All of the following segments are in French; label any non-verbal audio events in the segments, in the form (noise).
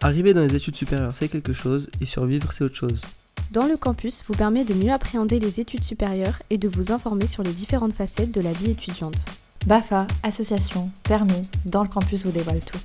Arriver dans les études supérieures, c'est quelque chose, et survivre, c'est autre chose. Dans le campus vous permet de mieux appréhender les études supérieures et de vous informer sur les différentes facettes de la vie étudiante. BAFA, association, permis, dans le campus vous dévoile tout.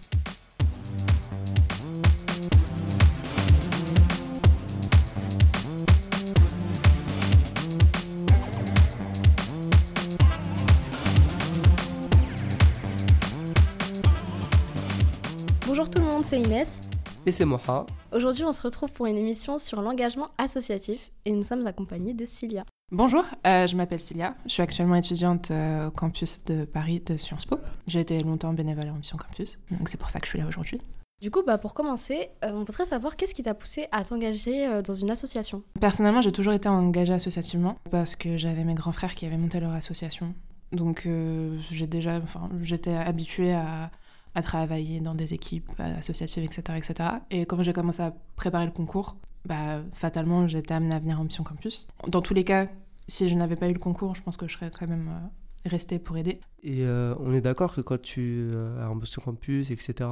Bonjour tout le monde, c'est Inès. Et c'est Moha. Aujourd'hui, on se retrouve pour une émission sur l'engagement associatif et nous sommes accompagnés de Cilia. Bonjour, euh, je m'appelle Cilia. Je suis actuellement étudiante euh, au campus de Paris de Sciences Po. J'ai été longtemps bénévole en mission campus, donc c'est pour ça que je suis là aujourd'hui. Du coup, bah, pour commencer, euh, on voudrait savoir qu'est-ce qui t'a poussé à t'engager dans une association? Personnellement, j'ai toujours été engagée associativement parce que j'avais mes grands frères qui avaient monté leur association. Donc j'ai déjà, enfin, j'étais habituée à à travailler dans des équipes associatives, etc. etc. Et quand j'ai commencé à préparer le concours, bah, fatalement, j'étais amenée à venir en mission campus. Dans tous les cas, si je n'avais pas eu le concours, je pense que je serais quand même euh, restée pour aider. Et euh, on est d'accord que quand tu euh, as en mission campus, etc.,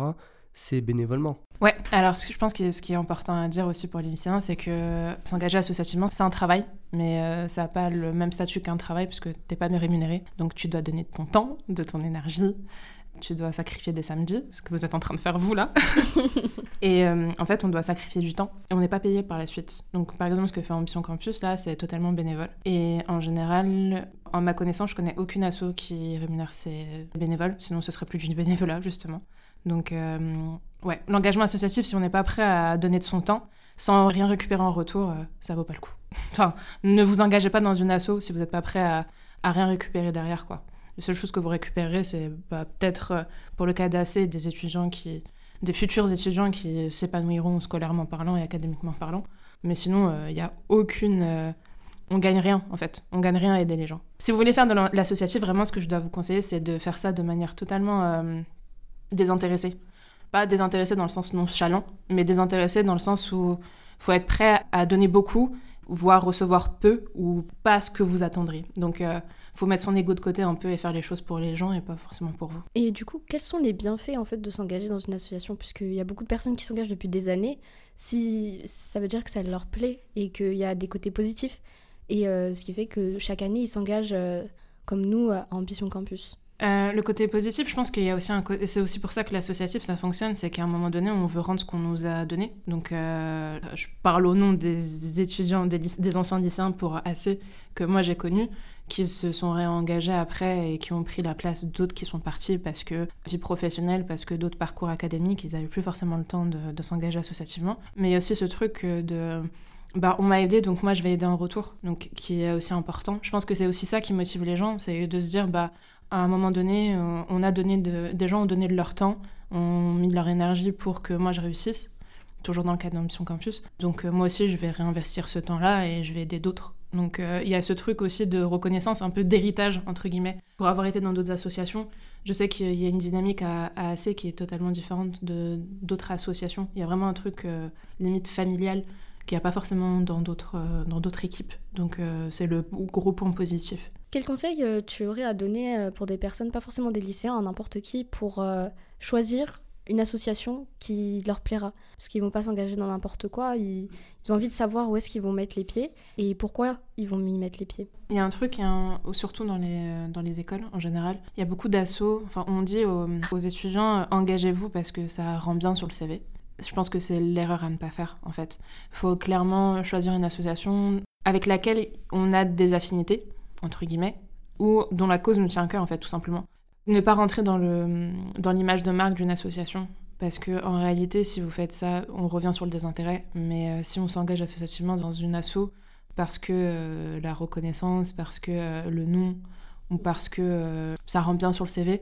c'est bénévolement. Ouais, alors je pense que ce qui est important à dire aussi pour les lycéens, c'est que s'engager associativement, c'est un travail, mais ça n'a pas le même statut qu'un travail puisque tu n'es pas rémunéré. Donc tu dois donner de ton temps, de ton énergie, tu dois sacrifier des samedis, ce que vous êtes en train de faire vous là. (laughs) et euh, en fait, on doit sacrifier du temps et on n'est pas payé par la suite. Donc par exemple, ce que fait Ambition Campus là, c'est totalement bénévole. Et en général, en ma connaissance, je connais aucune asso qui rémunère ses bénévoles, sinon ce serait plus du bénévolat justement. Donc euh, ouais, l'engagement associatif, si on n'est pas prêt à donner de son temps, sans rien récupérer en retour, euh, ça vaut pas le coup. (laughs) enfin, ne vous engagez pas dans une asso si vous n'êtes pas prêt à, à rien récupérer derrière quoi. La seule chose que vous récupérez, c'est bah, peut-être euh, pour le cas d'AC, des étudiants qui, des futurs étudiants qui s'épanouiront scolairement parlant et académiquement parlant. Mais sinon, il euh, n'y a aucune. Euh, on gagne rien en fait. On gagne rien à aider les gens. Si vous voulez faire de l'associatif, vraiment, ce que je dois vous conseiller, c'est de faire ça de manière totalement désintéressée. Pas désintéressée dans le sens nonchalant, mais désintéressée dans le sens où il faut être prêt à donner beaucoup, voire recevoir peu ou pas ce que vous attendriez. Donc, faut mettre son ego de côté un peu et faire les choses pour les gens et pas forcément pour vous. Et du coup, quels sont les bienfaits en fait de s'engager dans une association? Puisqu'il y a beaucoup de personnes qui s'engagent depuis des années, si ça veut dire que ça leur plaît et qu'il y a des côtés positifs. Et euh, ce qui fait que chaque année, ils s'engagent euh, comme nous à Ambition Campus. Euh, le côté positif, je pense qu'il y a aussi un c'est aussi pour ça que l'associatif ça fonctionne, c'est qu'à un moment donné on veut rendre ce qu'on nous a donné. Donc je parle au nom des étudiants, des, anciens lycéens pour assez que moi j'ai connu qui se sont réengagés après et qui ont pris la place d'autres qui sont partis parce que vie professionnelle, parce que d'autres parcours académiques, ils n'avaient plus forcément le temps de, s'engager associativement. Mais il y a aussi ce truc de bah, on m'a aidé, donc moi je vais aider en retour, donc qui est aussi important. Je pense que c'est aussi ça qui motive les gens, c'est de se dire, bah, à un moment donné, on a donné de, des gens ont donné de leur temps, ont mis de leur énergie pour que moi je réussisse, toujours dans le cadre d'Ambition Campus. Donc euh, moi aussi, je vais réinvestir ce temps-là et je vais aider d'autres donc euh, il y a ce truc aussi de reconnaissance, un peu d'héritage, entre guillemets. Pour avoir été dans d'autres associations, je sais qu'il y a une dynamique à, AC qui est totalement différente de d'autres associations. Il y a vraiment un truc euh, limite familial qu'il n'y a pas forcément dans d'autres euh, équipes. Donc c'est le gros point positif. Quel conseil tu aurais à donner pour des personnes, pas forcément des lycéens, n'importe qui, pour choisir une association qui leur plaira? Parce qu'ils vont pas s'engager dans n'importe quoi, ils, ont envie de savoir où est-ce qu'ils vont mettre les pieds et pourquoi ils vont y mettre les pieds. Il y a un truc, surtout dans les, dans les écoles en général, il y a beaucoup d'assauts, enfin on dit aux, étudiants engagez-vous parce que ça rend bien sur le CV. Je pense que c'est l'erreur à ne pas faire en fait. Il faut clairement choisir une association avec laquelle on a des affinités, entre guillemets, ou dont la cause nous tient à cœur en fait tout simplement. Ne pas rentrer dans l'image dans de marque d'une association. Parce que en réalité, si vous faites ça, on revient sur le désintérêt. Mais euh, si on s'engage associativement dans une asso parce que euh, la reconnaissance, parce que euh, le nom, ou parce que ça rend bien sur le CV,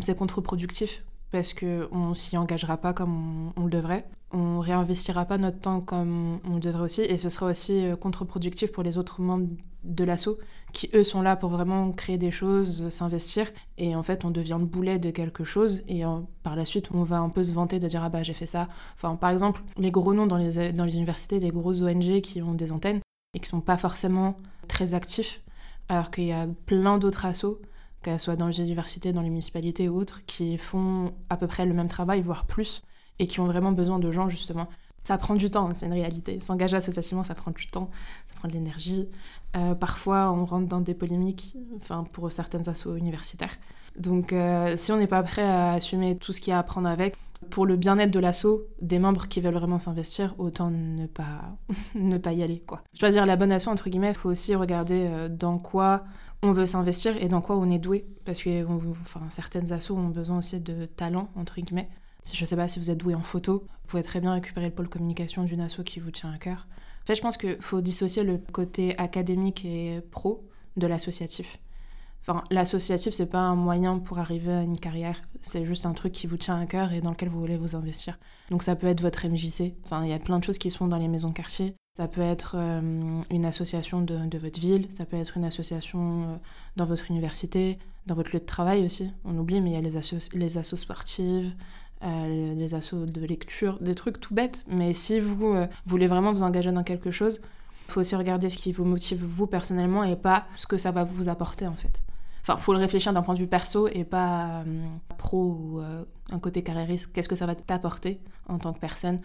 c'est contre-productif parce qu'on ne s'y engagera pas comme on, le devrait. On réinvestira pas notre temps comme on, le devrait aussi. Et ce sera aussi euh, contre-productif pour les autres membres de l'assaut qui, eux, sont là pour vraiment créer des choses, s'investir. Et en fait, on devient le boulet de quelque chose. Et par la suite, on va un peu se vanter de dire Ah bah, j'ai fait ça. Enfin, par exemple, les gros noms dans les, dans les universités, les grosses ONG qui ont des antennes et qui sont pas forcément très actifs, alors qu'il y a plein d'autres assos qu'elles soient dans les universités, dans les municipalités ou autres, qui font à peu près le même travail, voire plus, et qui ont vraiment besoin de gens justement. Ça prend du temps, hein, c'est une réalité. S'engager associativement, ça prend du temps, ça prend de l'énergie. Euh, parfois, on rentre dans des polémiques, enfin pour certaines assos universitaires. Donc, euh, si on n'est pas prêt à assumer tout ce qu'il y a à prendre avec, pour le bien-être de l'asso, des membres qui veulent vraiment s'investir, autant ne pas, (laughs) ne pas y aller. Quoi. Choisir la bonne asso, entre guillemets, il faut aussi regarder euh, dans quoi on veut s'investir et dans quoi on est doué. Parce que enfin, certaines assos ont besoin aussi de talent, entre guillemets. Si je sais pas si vous êtes doué en photo, vous pouvez très bien récupérer le pôle communication d'une asso qui vous tient à cœur. En fait, je pense qu'il faut dissocier le côté académique et pro de l'associatif. Enfin, l'associatif, c'est pas un moyen pour arriver à une carrière, c'est juste un truc qui vous tient à cœur et dans lequel vous voulez vous investir. Donc ça peut être votre MJC, enfin, il y a plein de choses qui se font dans les maisons quartier. Ça peut être euh, une association de, votre ville, ça peut être une association euh, dans votre université, dans votre lieu de travail aussi. On oublie, mais il y a les assos, les sportives, euh, les assos de lecture, des trucs tout bêtes. Mais si vous voulez vraiment vous engager dans quelque chose, faut aussi regarder ce qui vous motive vous personnellement et pas ce que ça va vous apporter en fait. Enfin, faut le réfléchir d'un point de vue perso et pas euh, pro ou euh, un côté carriériste. Qu'est-ce que ça va t'apporter en tant que personne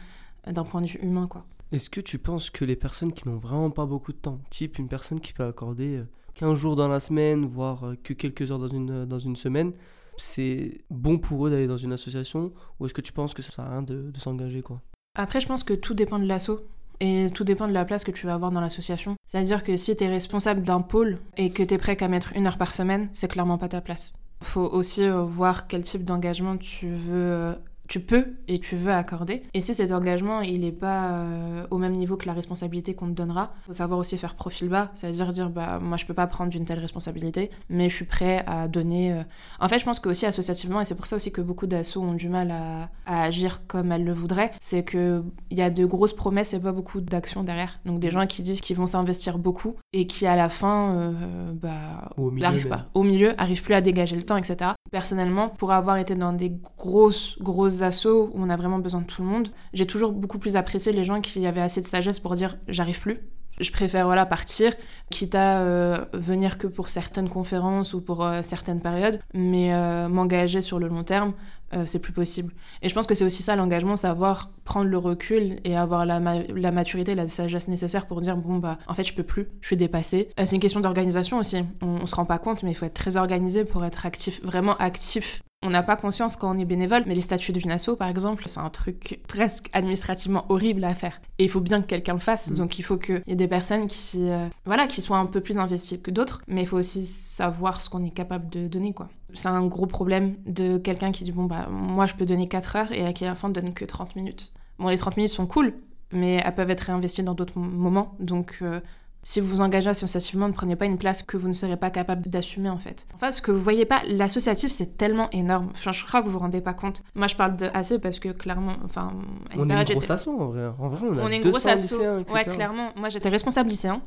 euh, d'un point de vue humain, quoi? Est-ce que tu penses que les personnes qui n'ont vraiment pas beaucoup de temps, type une personne qui peut accorder 15 jours dans la semaine, voire que quelques heures dans une, dans une semaine, c'est bon pour eux d'aller dans une association? Ou est-ce que tu penses que ça sert à rien de, de s'engager, quoi? Après, je pense que tout dépend de l'assaut. Et tout dépend de la place que tu vas avoir dans l'association. C'est-à-dire que si tu es responsable d'un pôle et que tu es prêt qu'à mettre une heure par semaine, c'est clairement pas ta place. Faut aussi euh, voir quel type d'engagement tu veux euh, tu peux et tu veux accorder. Et si cet engagement, il n'est pas euh, au même niveau que la responsabilité qu'on te donnera, faut savoir aussi faire profil bas, c'est-à-dire dire, bah, moi, je peux pas prendre d'une telle responsabilité, mais je suis prêt à donner... Euh. En fait, je pense qu'aussi associativement, et c'est pour ça aussi que beaucoup d'assauts ont du mal à, agir comme elles le voudraient, c'est qu'il y a de grosses promesses et pas beaucoup d'actions derrière. Donc des gens qui disent qu'ils vont s'investir beaucoup et qui, à la fin, euh, bah, n'arrivent pas. Au milieu, arrivent plus à dégager le temps, etc. Personnellement, pour avoir été dans des grosses, grosses assauts où on a vraiment besoin de tout le monde, j'ai toujours beaucoup plus apprécié les gens qui avaient assez de sagesse pour dire j'arrive plus. Je préfère voilà partir, quitte à euh, venir que pour certaines conférences ou pour euh, certaines périodes, mais euh, m'engager sur le long terme, c'est plus possible. Et je pense que c'est aussi ça l'engagement, savoir prendre le recul et avoir la, la, maturité, la sagesse nécessaire pour dire bon bah en fait je peux plus, je suis dépassée. c'est une question d'organisation aussi. On, on se rend pas compte, mais il faut être très organisé pour être actif, vraiment actif on n'a pas conscience quand on est bénévole, mais les statuts de asso, par exemple, c'est un truc presque administrativement horrible à faire. Et il faut bien que quelqu'un le fasse, mm. donc il faut qu'il y ait des personnes qui, euh, voilà, qui soient un peu plus investies que d'autres, mais il faut aussi savoir ce qu'on est capable de donner, quoi. C'est un gros problème de quelqu'un qui dit, bon, bah, moi je peux donner 4 heures et qui à la fin ne donne que 30 minutes. Bon, les 30 minutes sont cool, mais elles peuvent être réinvesties dans d'autres moments, donc euh, si vous vous engagez associativement, ne prenez pas une place que vous ne serez pas capable d'assumer en fait. En fait, ce que vous voyez pas, l'associatif c'est tellement énorme. Enfin, je crois que vous vous rendez pas compte. Moi, je parle de assez parce que clairement, enfin, on est une grosse asso en vrai. En vrai, on, a on est une grosse asso. Ouais, clairement. Moi, j'étais responsable lycéen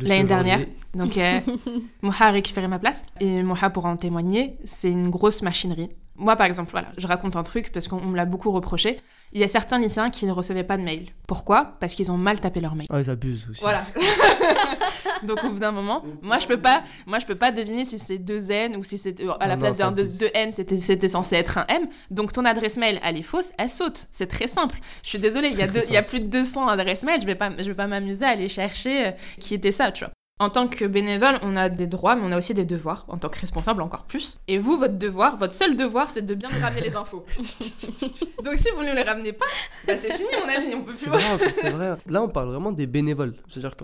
l'année dernière. Donc, euh, (laughs) Moha a récupéré ma place. Et Moha pourra en témoigner. C'est une grosse machinerie. Moi, par exemple, voilà, je raconte un truc parce qu'on me l'a beaucoup reproché. Il y a certains lycéens qui ne recevaient pas de mail. Pourquoi? Parce qu'ils ont mal tapé leur mail. Ah, ils abusent aussi. Voilà. (laughs) Donc au bout d'un moment, moi je peux pas, moi je peux pas deviner si c'est deux N ou si c'est euh, à la place d'un deux, N, c'était c'était censé être un M. Donc ton adresse mail, elle est fausse, elle saute. C'est très simple. Je suis désolée, il y a il y a plus de 200 adresses mail, je vais pas je vais pas m'amuser à aller chercher euh, qui était ça, tu vois. En tant que bénévole, on a des droits, mais on a aussi des devoirs. En tant que responsable, encore plus. Et vous, votre devoir, votre seul devoir, c'est de bien nous ramener les infos. (laughs) Donc si vous ne les ramenez pas, bah c'est fini, mon ami, on peut plus. C'est c'est vrai. Là, on parle vraiment des bénévoles, c'est-à-dire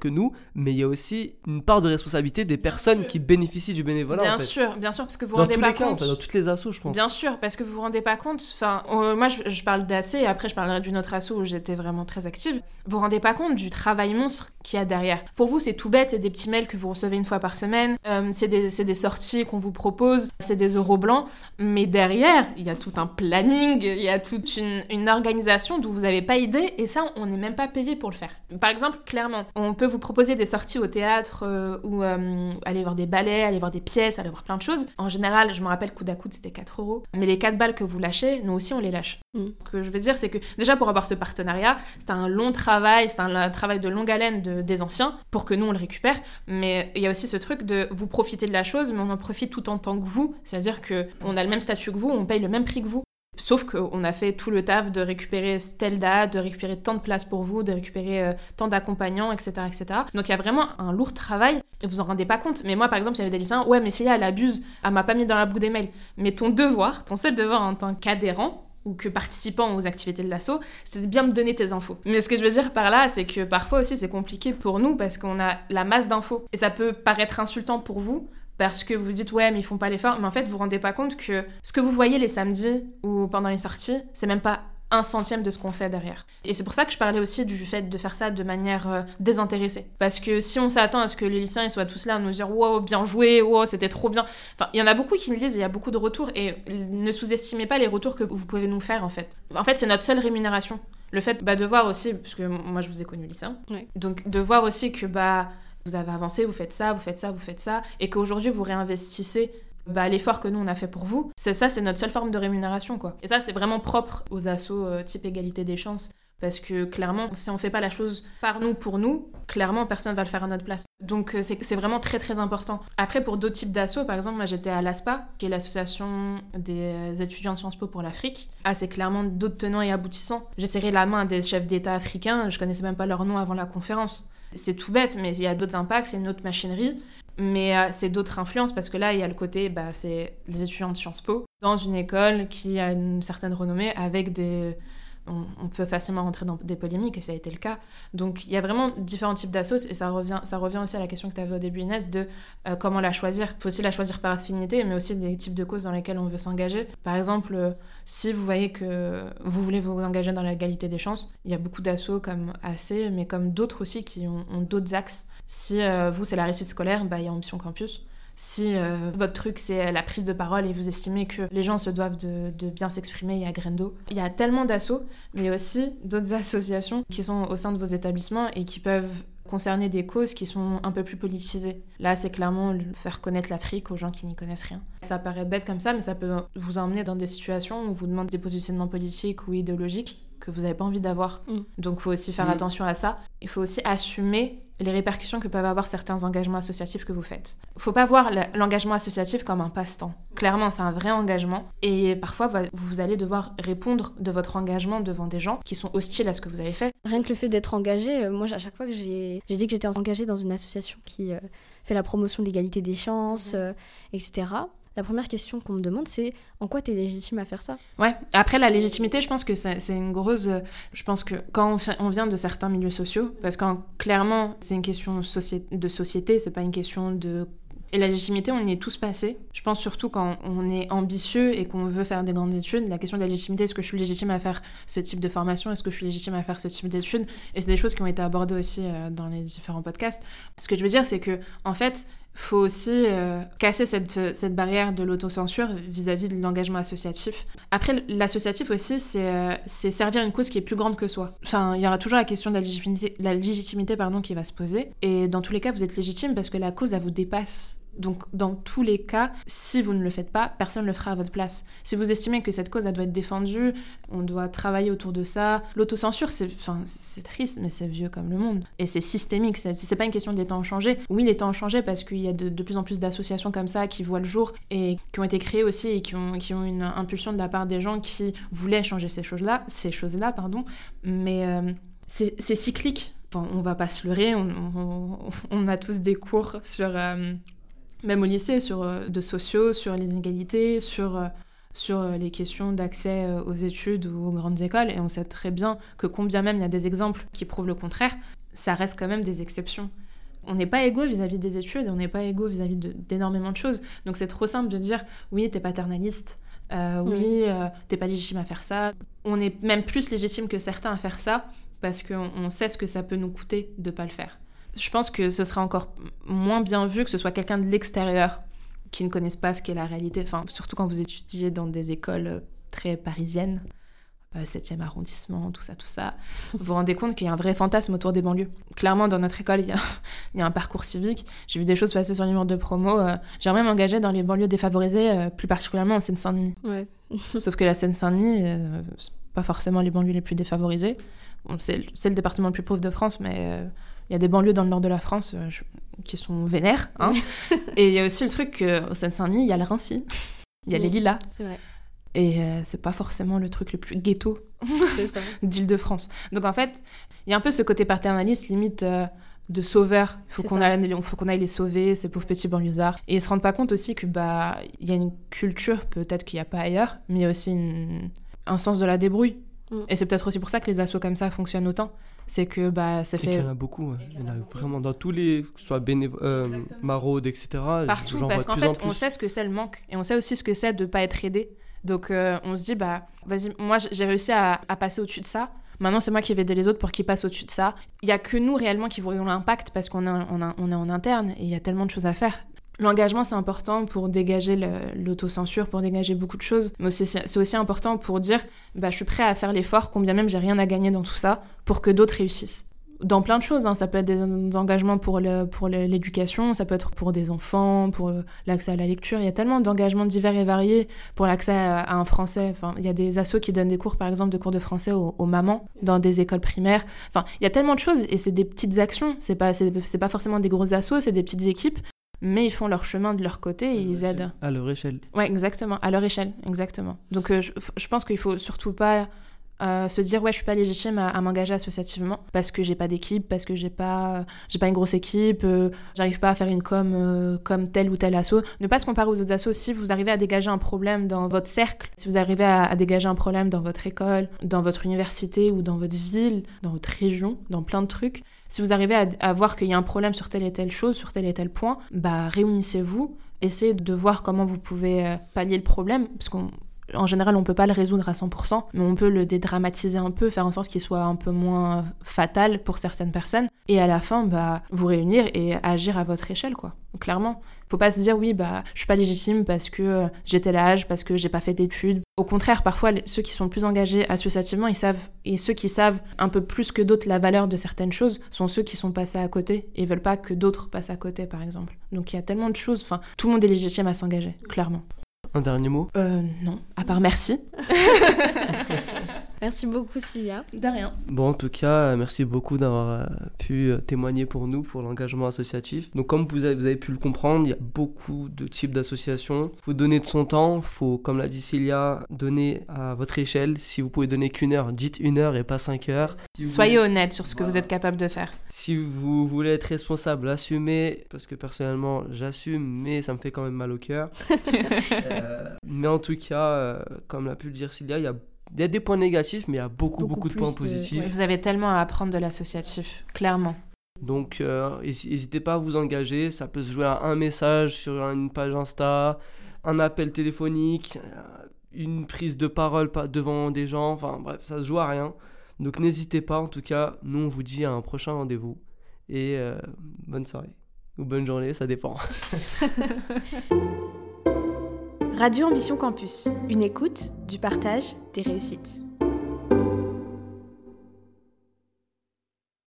que nous, mais il y a aussi une part de responsabilité des personnes qui bénéficient du bénévolat. Bien en fait. sûr, bien sûr, parce que vous dans rendez tous pas les cas, compte. en fait, dans toutes les assos, je pense. Bien sûr, parce que vous vous rendez pas compte. Enfin, euh, moi, je, je parle d'AC et après, je parlerai d'une autre asso où j'étais vraiment très active. Vous vous rendez pas compte du travail monstre qu'il y a derrière. Pour vous, c'est tout bête, c'est des petits mails que vous recevez une fois par semaine, euh, c'est des, des, sorties qu'on vous propose, c'est des euros blancs, mais derrière, il y a tout un planning, il y a toute une, organisation dont vous n'avez pas idée, et ça, on n'est même pas payé pour le faire. Par exemple, clairement, on peut vous proposer des sorties au théâtre, euh, ou euh, aller voir des ballets, aller voir des pièces, aller voir plein de choses. En général, je me rappelle, coup à coude, c'était 4 euros, mais les 4 balles que vous lâchez, nous aussi, on les lâche. Mm. Ce que je veux dire, c'est que déjà, pour avoir ce partenariat, c'est un long travail, c'est un, travail de longue haleine de, des anciens, pour que nous, on le récupère, mais il y a aussi ce truc de vous profiter de la chose, mais on en profite tout en tant que vous. C'est-à-dire que on a le même statut que vous, on paye le même prix que vous. Sauf qu'on a fait tout le taf de récupérer telle de récupérer tant de places pour vous, de récupérer euh, tant d'accompagnants, etc., etc. Donc il y a vraiment un lourd travail et vous en rendez pas compte. Mais moi, par exemple, il y avait des lycéens, ouais, mais si elle abuse, elle m'a pas mis dans la boucle des mails. Mais ton devoir, ton seul devoir en tant qu'adhérent, ou que participant aux activités de l'assaut, c'est de bien me donner tes infos. Mais ce que je veux dire par là, c'est que parfois aussi c'est compliqué pour nous parce qu'on a la masse d'infos. Et ça peut paraître insultant pour vous, parce que vous dites ouais mais ils font pas l'effort mais en fait vous vous rendez pas compte que ce que vous voyez les samedis ou pendant les sorties c'est même pas un centième de ce qu'on fait derrière. Et c'est pour ça que je parlais aussi du fait de faire ça de manière euh, désintéressée. Parce que si on s'attend à ce que les lycéens ils soient tous là à nous dire wow, bien joué, wow, c'était trop bien. Enfin, il y en a beaucoup qui le disent, il y a beaucoup de retours et ne sous-estimez pas les retours que vous pouvez nous faire en fait. En fait, c'est notre seule rémunération. Le fait bah, de voir aussi, parce que moi je vous ai connu lycéen, donc de voir aussi que bah vous avez avancé, vous faites ça, vous faites ça, vous faites ça, et qu'aujourd'hui vous réinvestissez bah, l'effort que nous on a fait pour vous, c'est ça, c'est notre seule forme de rémunération quoi. Et ça c'est vraiment propre aux assos euh, type égalité des chances. Parce que clairement, si on fait pas la chose par nous, pour nous, clairement, personne va le faire à notre place. Donc euh, c'est vraiment très très important. Après, pour d'autres types d'assauts, par exemple, moi j'étais à l'ASPA, qui est l'association des étudiants de Sciences Po pour l'Afrique. Ah, c'est clairement d'autres tenants et aboutissants. J'ai serré la main des chefs d'État africains, je connaissais même pas leur nom avant la conférence. C'est tout bête, mais il y a d'autres impacts, c'est une autre machinerie. Mais euh, c'est d'autres influences parce que là, il y a le côté, bah, c'est les étudiants de Sciences Po dans une école qui a une certaine renommée avec des. On, peut facilement rentrer dans des polémiques et ça a été le cas. Donc il y a vraiment différents types d'assos et ça revient, ça revient aussi à la question que tu avais au début Inès de euh, comment la choisir. Il faut aussi la choisir par affinité mais aussi des types de causes dans lesquelles on veut s'engager. Par exemple, euh, si vous voyez que vous voulez vous engager dans l'égalité des chances, il y a beaucoup d'assos comme AC mais comme d'autres aussi qui ont d'autres axes si euh, vous, c'est la réussite scolaire, bah, il y a Ambition Campus. Si euh, votre truc, c'est la prise de parole et vous estimez que les gens se doivent de, bien s'exprimer, il y a Grendo. Il y a tellement d'assauts, mais aussi d'autres (laughs) associations qui sont au sein de vos établissements et qui peuvent concerner des causes qui sont un peu plus politisées. Là, c'est clairement faire connaître l'Afrique aux gens qui n'y connaissent rien. Ça paraît bête comme ça, mais ça peut vous emmener dans des situations où on vous demande des positionnements politiques ou idéologiques que vous n'avez pas envie d'avoir. Mm. Donc, il faut aussi faire mm. attention à ça. Il faut aussi assumer les répercussions que peuvent avoir certains engagements associatifs que vous faites. Il faut pas voir l'engagement associatif comme un passe-temps. Clairement, c'est un vrai engagement et parfois vous allez devoir répondre de votre engagement devant des gens qui sont hostiles à ce que vous avez fait. Rien que le fait d'être engagé, euh, moi à chaque fois que j'ai dit que j'étais engagée dans une association qui euh, fait la promotion de l'égalité des chances, mmh. euh, etc la première question qu'on me demande, c'est en quoi tu es légitime à faire ça? Ouais, après la légitimité, je pense que c'est une grosse. Euh, je pense que quand on, vient de certains milieux sociaux, parce que clairement, c'est une question de société, c'est pas une question de et la légitimité, on y est tous passés. Je pense surtout quand on est ambitieux et qu'on veut faire des grandes études, la question de la légitimité, est-ce que je suis légitime à faire ce type de formation? Est-ce que je suis légitime à faire ce type d'études? Et c'est des choses qui ont été abordées aussi euh, dans les différents podcasts. Ce que je veux dire, c'est que, en fait, faut aussi euh, casser cette, cette, barrière de l'autocensure vis-à-vis de l'engagement associatif. Après, l'associatif aussi, euh, c'est servir une cause qui est plus grande que soi. Enfin, il y aura toujours la question de la légitimité, la légitimité pardon, qui va se poser. Et dans tous les cas, vous êtes légitime parce que la cause, elle vous dépasse donc, dans tous les cas, si vous ne le faites pas, personne ne le fera à votre place. Si vous estimez que cette cause, elle doit être défendue, on doit travailler autour de ça. L'autocensure, c'est, triste, mais c'est vieux comme le monde. Et c'est systémique. C'est, pas une question des temps ont changé. Oui, les temps ont changé parce qu'il y a de, plus en plus d'associations comme ça qui voient le jour et qui ont été créées aussi et qui ont, qui ont une impulsion de la part des gens qui voulaient changer ces choses-là, ces choses-là, pardon. Mais euh, c'est, cyclique. Enfin, on va pas se leurrer, on, a tous des cours sur. Euh, même au lycée, sur euh, de sociaux, sur les inégalités, sur, euh, sur euh, les questions d'accès aux études ou aux grandes écoles. Et on sait très bien que combien même il y a des exemples qui prouvent le contraire, ça reste quand même des exceptions. On n'est pas égaux vis-à-vis des études, on n'est pas égaux vis-à-vis d'énormément de, choses. Donc c'est trop simple de dire oui, t'es paternaliste, oui, t'es pas légitime à faire ça. On est même plus légitime que certains à faire ça parce qu'on sait ce que ça peut nous coûter de pas le faire je pense que ce serait encore moins bien vu que ce soit quelqu'un de l'extérieur qui ne connaisse pas ce qu'est la réalité, enfin, surtout quand vous étudiez dans des écoles euh, très parisiennes, 7e euh, arrondissement, tout ça, tout ça, vous vous rendez compte qu'il y a un vrai fantasme autour des banlieues. Clairement, dans notre école, il y a, (laughs) il y a un parcours civique. J'ai vu des choses passer sur les murs de promo. Euh, J'aimerais m'engager dans les banlieues défavorisées, plus particulièrement en Seine-Saint-Denis. Ouais. (laughs) Sauf que la Seine-Saint-Denis, pas forcément les banlieues les plus défavorisées. c'est le département le plus pauvre de France, mais il y a des banlieues dans le nord de la France euh, qui sont vénères. Hein. (laughs) et il y a aussi le truc qu'au Seine-Saint-Denis, il y a le Rincy, (laughs) il y a les Lilas. C'est vrai. Et euh, c'est pas forcément le truc le plus ghetto (laughs) d'Île-de-France. Donc en fait, il y a un peu ce côté paternaliste, limite euh, de sauveur. Il faut qu'on aille, les sauver, ces pauvres petits banlieusards. Et ils se rendent pas compte aussi que bah il y a une culture peut-être qu'il n'y a pas ailleurs, mais il y a aussi une- un sens de la débrouille. Mm. Et c'est peut-être aussi pour ça que les assos comme ça fonctionnent autant. C'est que bah ça Et qu'il y fait en a beaucoup, ouais. il y en a vraiment dans tous les, que ce soit bénévo- euh, maraude, etc. partout parce qu'en fait on sait ce que c'est le manque et on sait aussi ce que c'est de pas être aidé. Donc euh, on se dit bah vas-y moi j'ai réussi à, à passer au-dessus de ça. Maintenant c'est moi qui vais aider les autres pour qu'ils passent au-dessus de ça. Il y a que nous réellement qui voyons l'impact parce qu'on est, on est en interne et il y a tellement de choses à faire L'engagement, c'est important pour dégager l'autocensure, pour dégager beaucoup de choses. Mais c'est aussi important pour dire bah, je suis prêt à faire l'effort, combien même j'ai rien à gagner dans tout ça, pour que d'autres réussissent dans plein de choses. hein. Ça peut être des, engagements pour l'éducation, ça peut être pour des enfants, pour euh, l'accès à la lecture. Il y a tellement d'engagements divers et variés pour l'accès à, un français. Enfin, il y a des assos qui donnent des cours, par exemple, de cours de français aux, mamans dans des écoles primaires. Enfin, il y a tellement de choses et c'est des petites actions. C'est pas, c'est, pas forcément des gros assos, c'est des petites équipes. Mais ils font leur chemin de leur côté et ils aident. À leur échelle. Ouais, exactement, à leur échelle, exactement. Donc euh, je, je pense qu'il faut surtout pas euh, se dire ouais je suis pas légitime à, à m'engager associativement parce que j'ai pas d'équipe, parce que j'ai pas j'ai pas une grosse équipe, euh, j'arrive pas à faire une com euh, comme tel ou tel asso. Ne pas se comparer aux autres assos. Si vous arrivez à dégager un problème dans votre cercle, si vous arrivez à, à dégager un problème dans votre école, dans votre université ou dans votre ville, dans votre région, dans plein de trucs, si vous arrivez à, voir qu'il y a un problème sur telle et telle chose, sur tel et tel point, bah réunissez-vous, essayez de voir comment vous pouvez euh, pallier le problème, parce qu'on en général, on peut pas le résoudre à 100%, mais on peut le dédramatiser un peu, faire en sorte qu'il soit un peu moins fatal pour certaines personnes. Et à la fin, bah, vous réunir et agir à votre échelle, quoi. Clairement. Faut pas se dire, oui, bah, je suis pas légitime parce que euh, j'ai tel parce que j'ai pas fait d'études. Au contraire, parfois, ceux qui sont plus engagés associativement, ils savent, et ceux qui savent un peu plus que d'autres la valeur de certaines choses, sont ceux qui sont passés à côté et veulent pas que d'autres passent à côté, par exemple. Donc il y a tellement de choses, enfin, tout le monde est légitime à s'engager, clairement. Un dernier mot? Euh, non, à part merci. (laughs) Merci beaucoup, Cilia. De rien. Bon, en tout cas, euh, merci beaucoup d'avoir euh, pu euh, témoigner pour nous, pour l'engagement associatif. Donc, comme vous avez, vous avez pu le comprendre, il y a beaucoup de types d'associations. Il faut donner de son temps, il faut, comme l'a dit Célia, donner à votre échelle. Si vous pouvez donner qu'une heure, dites une heure et pas cinq heures. Si vous Soyez honnête sur ce que vous êtes capable de faire. Si vous voulez être responsable, assumez, parce que personnellement, j'assume, mais ça me fait quand même mal au cœur. (laughs) Euh, mais en tout cas, euh, comme l'a pu le dire Célia, il y a, il y a des points négatifs, mais il y a beaucoup, Beaucoup beaucoup, de points de- positifs. Vous avez tellement à apprendre de l'associatif, clairement. Donc, euh, n'hésitez pas à vous engager. Ça peut se jouer à un message sur une page Insta, un appel téléphonique, euh, une prise de parole devant des gens. Enfin, bref, ça se joue à rien. Donc, n'hésitez pas. En tout cas, nous, on vous dit à un prochain rendez-vous. Et euh, bonne soirée. Ou bonne journée, ça dépend. (laughs) Radio Ambition Campus, une écoute, du partage, des réussites.